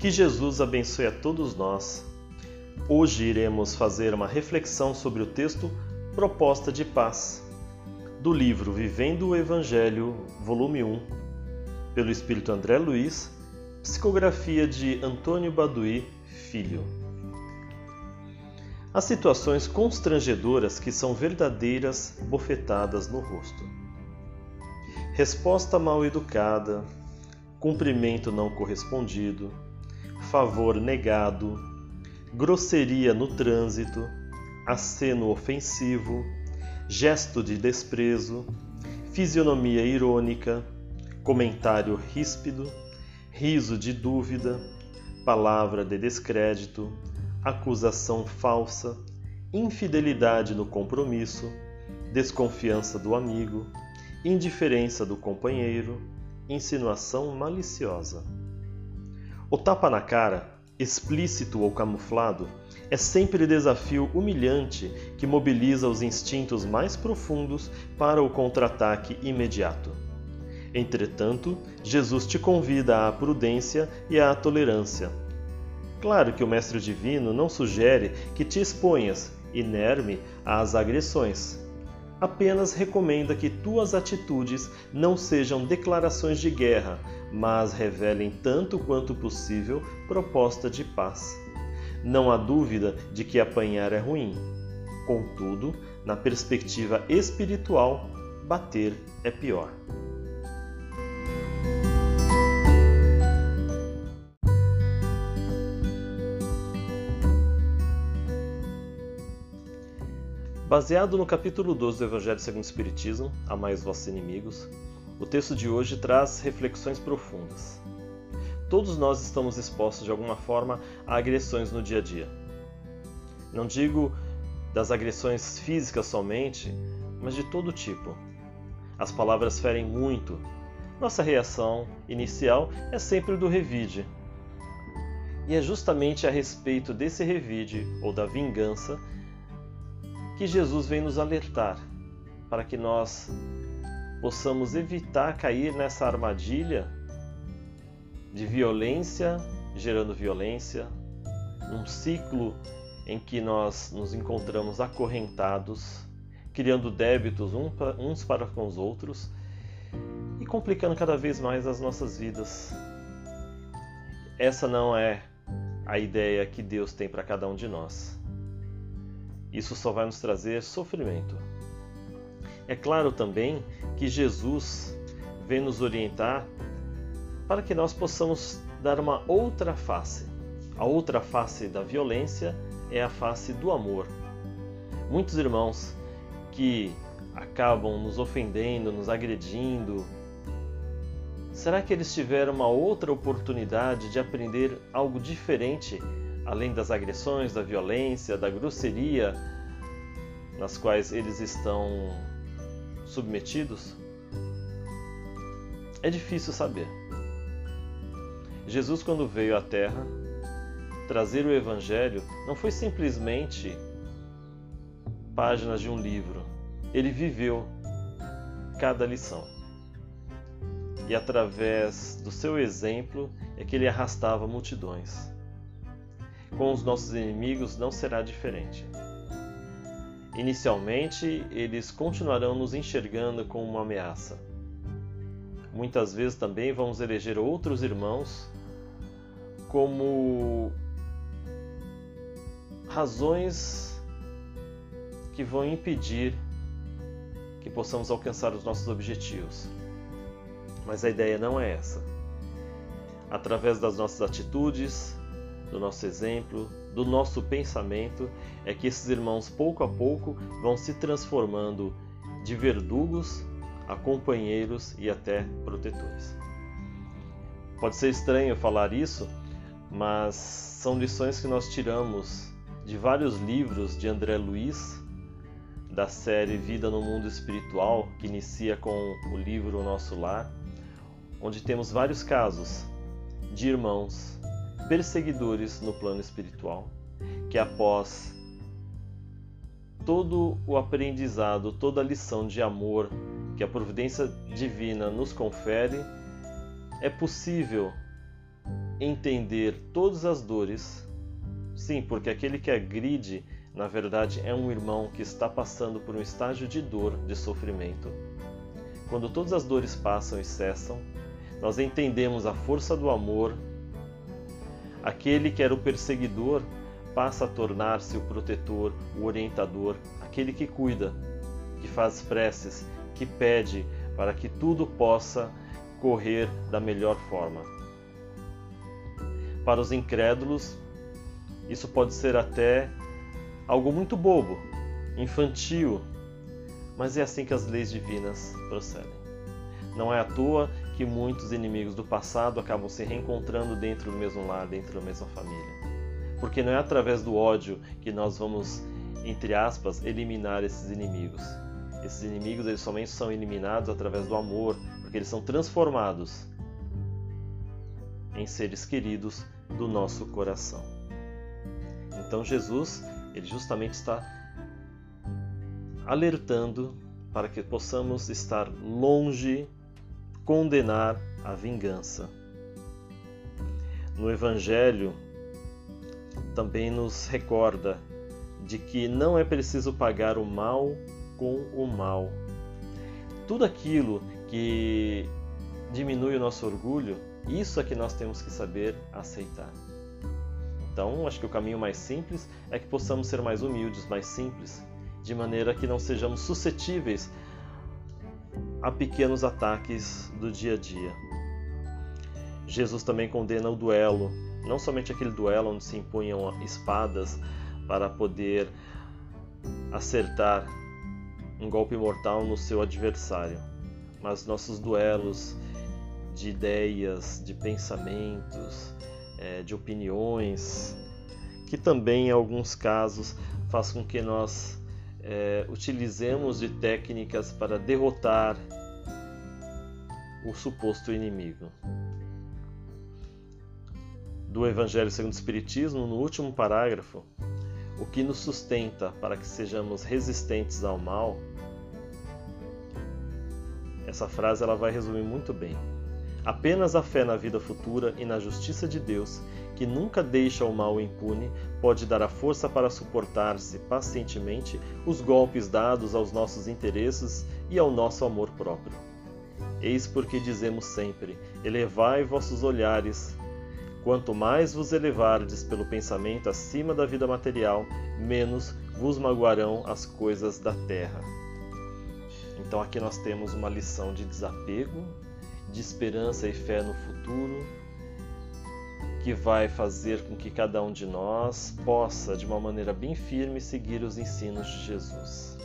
Que Jesus abençoe a todos nós. Hoje iremos fazer uma reflexão sobre o texto Proposta de Paz, do livro Vivendo o Evangelho, volume 1, pelo Espírito André Luiz, psicografia de Antônio Baduí, filho. Há situações constrangedoras que são verdadeiras bofetadas no rosto. Resposta mal educada, cumprimento não correspondido, favor negado, grosseria no trânsito, aceno ofensivo, gesto de desprezo, fisionomia irônica, comentário ríspido, riso de dúvida, palavra de descrédito, acusação falsa, infidelidade no compromisso, desconfiança do amigo, indiferença do companheiro, insinuação maliciosa. O tapa na cara, explícito ou camuflado, é sempre desafio humilhante que mobiliza os instintos mais profundos para o contra-ataque imediato. Entretanto, Jesus te convida à prudência e à tolerância. Claro que o Mestre Divino não sugere que te exponhas, inerme, às agressões. Apenas recomenda que tuas atitudes não sejam declarações de guerra, mas revelem tanto quanto possível proposta de paz. Não há dúvida de que apanhar é ruim. Contudo, na perspectiva espiritual, bater é pior. Baseado no capítulo 12 do Evangelho segundo o Espiritismo, Amais Vossos Inimigos, o texto de hoje traz reflexões profundas. Todos nós estamos expostos de alguma forma a agressões no dia a dia. Não digo das agressões físicas somente, mas de todo tipo. As palavras ferem muito. Nossa reação inicial é sempre do revide. E é justamente a respeito desse revide ou da vingança que Jesus vem nos alertar para que nós possamos evitar cair nessa armadilha de violência gerando violência, num ciclo em que nós nos encontramos acorrentados, criando débitos uns para com os outros e complicando cada vez mais as nossas vidas. Essa não é a ideia que Deus tem para cada um de nós. Isso só vai nos trazer sofrimento. É claro também que Jesus vem nos orientar para que nós possamos dar uma outra face. A outra face da violência é a face do amor. Muitos irmãos que acabam nos ofendendo, nos agredindo, será que eles tiveram uma outra oportunidade de aprender algo diferente, além das agressões, da violência, da grosseria nas quais eles estão submetidos? É difícil saber. Jesus, quando veio à Terra, trazer o Evangelho não foi simplesmente páginas de um livro. Ele viveu cada lição. E através do seu exemplo é que ele arrastava multidões. Com os nossos inimigos não será diferente. Inicialmente, eles continuarão nos enxergando como uma ameaça. Muitas vezes também vamos eleger outros irmãos como razões que vão impedir que possamos alcançar os nossos objetivos. Mas a ideia não é essa. Através das nossas atitudes, do nosso exemplo, do nosso pensamento, é que esses irmãos, pouco a pouco, vão se transformando de verdugos a companheiros e até protetores. Pode ser estranho falar isso, mas são lições que nós tiramos de vários livros de André Luiz, da série Vida no Mundo Espiritual, que inicia com o livro Nosso Lar, onde temos vários casos de irmãos perseguidores no plano espiritual, que após todo o aprendizado, toda a lição de amor que a providência divina nos confere, é possível entender todas as dores. Sim, porque aquele que agride, na verdade, é um irmão que está passando por um estágio de dor, de sofrimento. Quando todas as dores passam e cessam, nós entendemos a força do amor. Aquele que era o perseguidor passa a tornar-se o protetor, o orientador, aquele que cuida, que faz preces, que pede para que tudo possa correr da melhor forma. Para os incrédulos, isso pode ser até algo muito bobo, infantil, mas é assim que as leis divinas procedem. Não é à toa que muitos inimigos do passado acabam se reencontrando dentro do mesmo lar, dentro da mesma família. Porque não é através do ódio que nós vamos, entre aspas, eliminar esses inimigos. Esses inimigos eles somente são eliminados através do amor, porque eles são transformados em seres queridos do nosso coração. Então Jesus, ele justamente está alertando para que possamos estar longe, condenar a vingança. No Evangelho também nos recorda de que não é preciso pagar o mal com o mal. Tudo aquilo que diminui o nosso orgulho, isso é que nós temos que saber aceitar. Então, acho que o caminho mais simples é que possamos ser mais humildes, mais simples, de maneira que não sejamos suscetíveis a pequenos ataques do dia a dia. Jesus também condena o duelo, não somente aquele duelo onde se impunham espadas para poder acertar um golpe mortal no seu adversário, mas nossos duelos de ideias, de pensamentos, é, de opiniões, que também em alguns casos faz com que nós é, utilizemos de técnicas para derrotar o suposto inimigo. Do Evangelho segundo o Espiritismo, no último parágrafo, o que nos sustenta para que sejamos resistentes ao mal essa frase ela vai resumir muito bem. Apenas a fé na vida futura e na justiça de Deus, que nunca deixa o mal impune, pode dar a força para suportar-se pacientemente os golpes dados aos nossos interesses e ao nosso amor próprio. Eis porque dizemos sempre: elevai vossos olhares. Quanto mais vos elevardes pelo pensamento acima da vida material, menos vos magoarão as coisas da terra. Então aqui nós temos uma lição de desapego, de esperança e fé no futuro, que vai fazer com que cada um de nós possa, de uma maneira bem firme, seguir os ensinos de Jesus.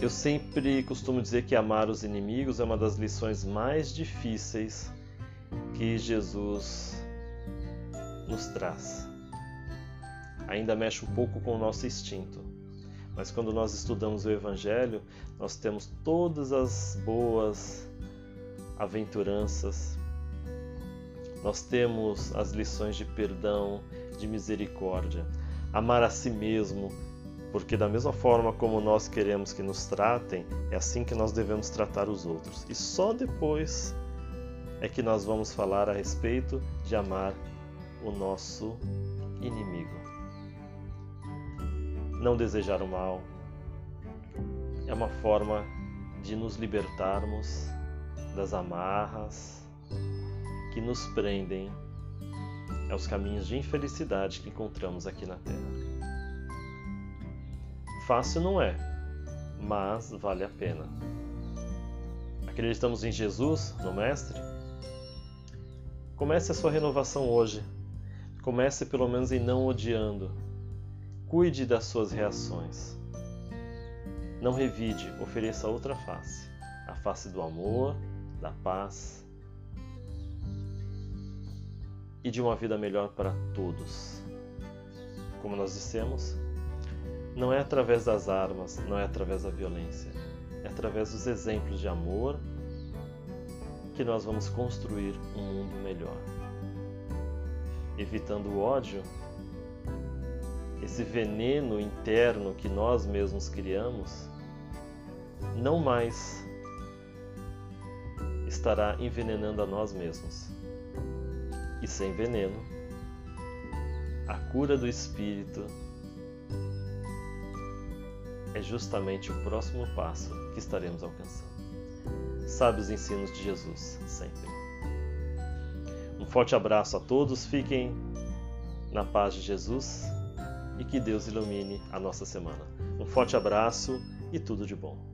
Eu sempre costumo dizer que amar os inimigos é uma das lições mais difíceis que Jesus nos traz. Ainda mexe um pouco com o nosso instinto mas quando nós estudamos o Evangelho, nós temos todas as boas aventuranças, nós temos as lições de perdão, de misericórdia, amar a si mesmo, porque da mesma forma como nós queremos que nos tratem, é assim que nós devemos tratar os outros. E só depois é que nós vamos falar a respeito de amar o nosso inimigo não desejar o mal. É uma forma de nos libertarmos das amarras que nos prendem aos caminhos de infelicidade que encontramos aqui na Terra. Fácil não é, mas vale a pena. Acreditamos em Jesus, no Mestre? Comece a sua renovação hoje. Comece pelo menos em não odiando, Cuide das suas reações. Não revide, ofereça outra face a face do amor, da paz e de uma vida melhor para todos. Como nós dissemos, não é através das armas, não é através da violência, é através dos exemplos de amor que nós vamos construir um mundo melhor. Evitando o ódio, esse veneno interno que nós mesmos criamos, não mais estará envenenando a nós mesmos. e sem veneno, a cura do espírito é justamente o próximo passo que estaremos alcançando. Sabe os ensinos de Jesus sempre. Um forte abraço a todos, fiquem na paz de Jesus e que Deus ilumine a nossa semana. Um forte abraço e tudo de bom.